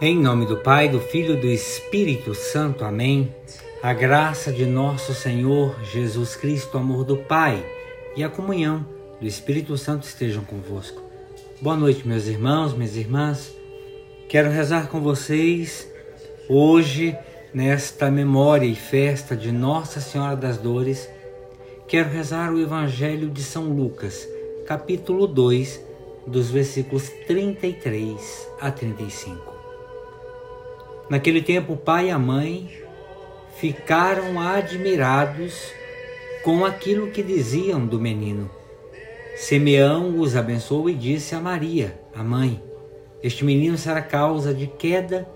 Em nome do Pai, do Filho e do Espírito Santo. Amém. A graça de nosso Senhor Jesus Cristo, o amor do Pai e a comunhão do Espírito Santo estejam convosco. Boa noite, meus irmãos, minhas irmãs. Quero rezar com vocês hoje, nesta memória e festa de Nossa Senhora das Dores. Quero rezar o Evangelho de São Lucas, capítulo 2, dos versículos 33 a 35. Naquele tempo, o pai e a mãe ficaram admirados com aquilo que diziam do menino. Simeão os abençoou e disse a Maria, a mãe: Este menino será causa de queda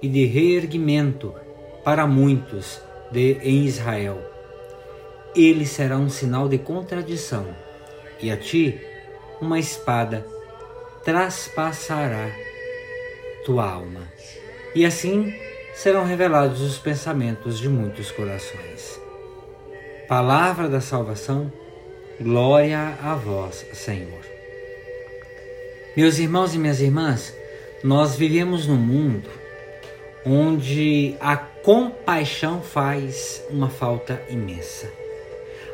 e de reerguimento para muitos de, em Israel. Ele será um sinal de contradição, e a ti uma espada traspassará tua alma e assim serão revelados os pensamentos de muitos corações. Palavra da salvação, glória a vós, Senhor. Meus irmãos e minhas irmãs, nós vivemos num mundo onde a compaixão faz uma falta imensa.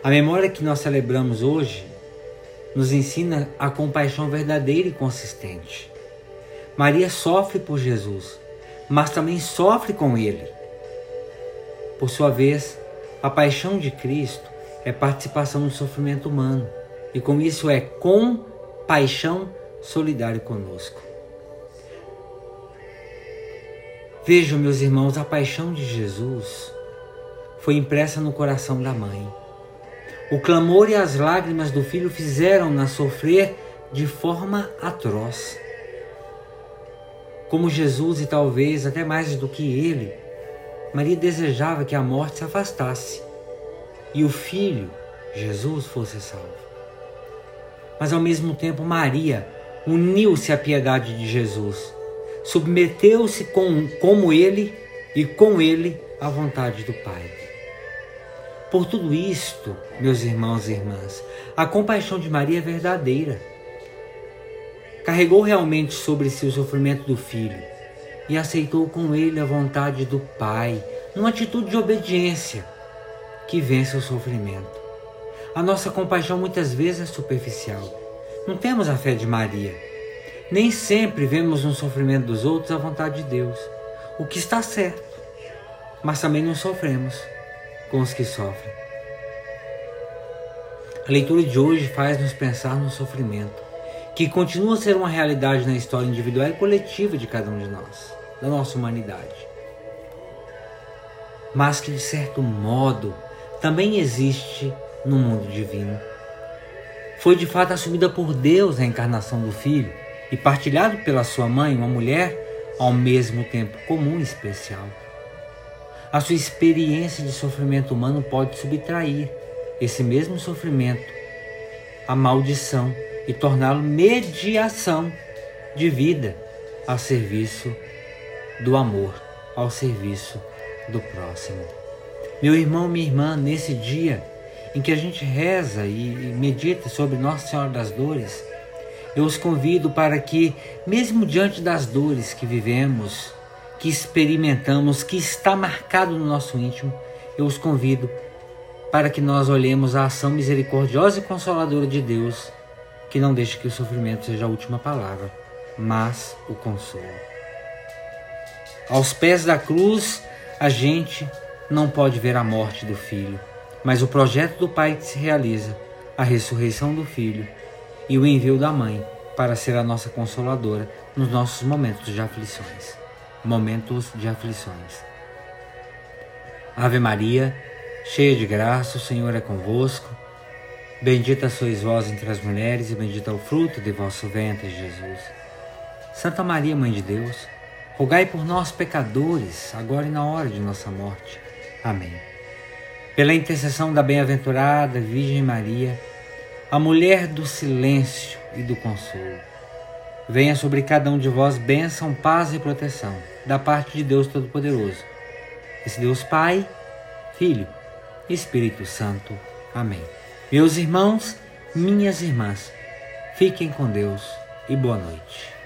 A memória que nós celebramos hoje nos ensina a compaixão verdadeira e consistente. Maria sofre por Jesus, mas também sofre com ele. Por sua vez, a paixão de Cristo é participação no sofrimento humano e com isso é compaixão solidária conosco. Vejam, meus irmãos, a paixão de Jesus foi impressa no coração da mãe. O clamor e as lágrimas do filho fizeram-na sofrer de forma atroz como Jesus e talvez até mais do que ele, Maria desejava que a morte se afastasse e o filho, Jesus, fosse salvo. Mas ao mesmo tempo, Maria uniu-se à piedade de Jesus, submeteu-se com, como ele e com ele à vontade do Pai. Por tudo isto, meus irmãos e irmãs, a compaixão de Maria é verdadeira carregou realmente sobre si o sofrimento do filho e aceitou com ele a vontade do Pai, numa atitude de obediência que vence o sofrimento. A nossa compaixão muitas vezes é superficial. Não temos a fé de Maria. Nem sempre vemos no sofrimento dos outros a vontade de Deus, o que está certo. Mas também não sofremos com os que sofrem. A leitura de hoje faz-nos pensar no sofrimento que continua a ser uma realidade na história individual e coletiva de cada um de nós, da nossa humanidade. Mas que, de certo modo, também existe no mundo divino. Foi de fato assumida por Deus a encarnação do Filho e partilhado pela sua mãe, uma mulher ao mesmo tempo comum e especial. A sua experiência de sofrimento humano pode subtrair esse mesmo sofrimento, a maldição e torná-lo mediação de vida a serviço do amor, ao serviço do próximo. Meu irmão, minha irmã, nesse dia em que a gente reza e medita sobre Nossa Senhora das Dores, eu os convido para que, mesmo diante das dores que vivemos, que experimentamos, que está marcado no nosso íntimo, eu os convido para que nós olhemos a ação misericordiosa e consoladora de Deus que não deixe que o sofrimento seja a última palavra, mas o consolo. Aos pés da cruz, a gente não pode ver a morte do filho, mas o projeto do Pai que se realiza, a ressurreição do filho e o envio da mãe para ser a nossa consoladora nos nossos momentos de aflições. Momentos de aflições. Ave Maria, cheia de graça, o Senhor é convosco. Bendita sois vós entre as mulheres, e bendito é o fruto de vosso ventre, Jesus. Santa Maria, Mãe de Deus, rogai por nós, pecadores, agora e na hora de nossa morte. Amém. Pela intercessão da bem-aventurada Virgem Maria, a mulher do silêncio e do consolo, venha sobre cada um de vós bênção, paz e proteção, da parte de Deus Todo-Poderoso. Esse Deus Pai, Filho e Espírito Santo. Amém. Meus irmãos, minhas irmãs, fiquem com Deus e boa noite.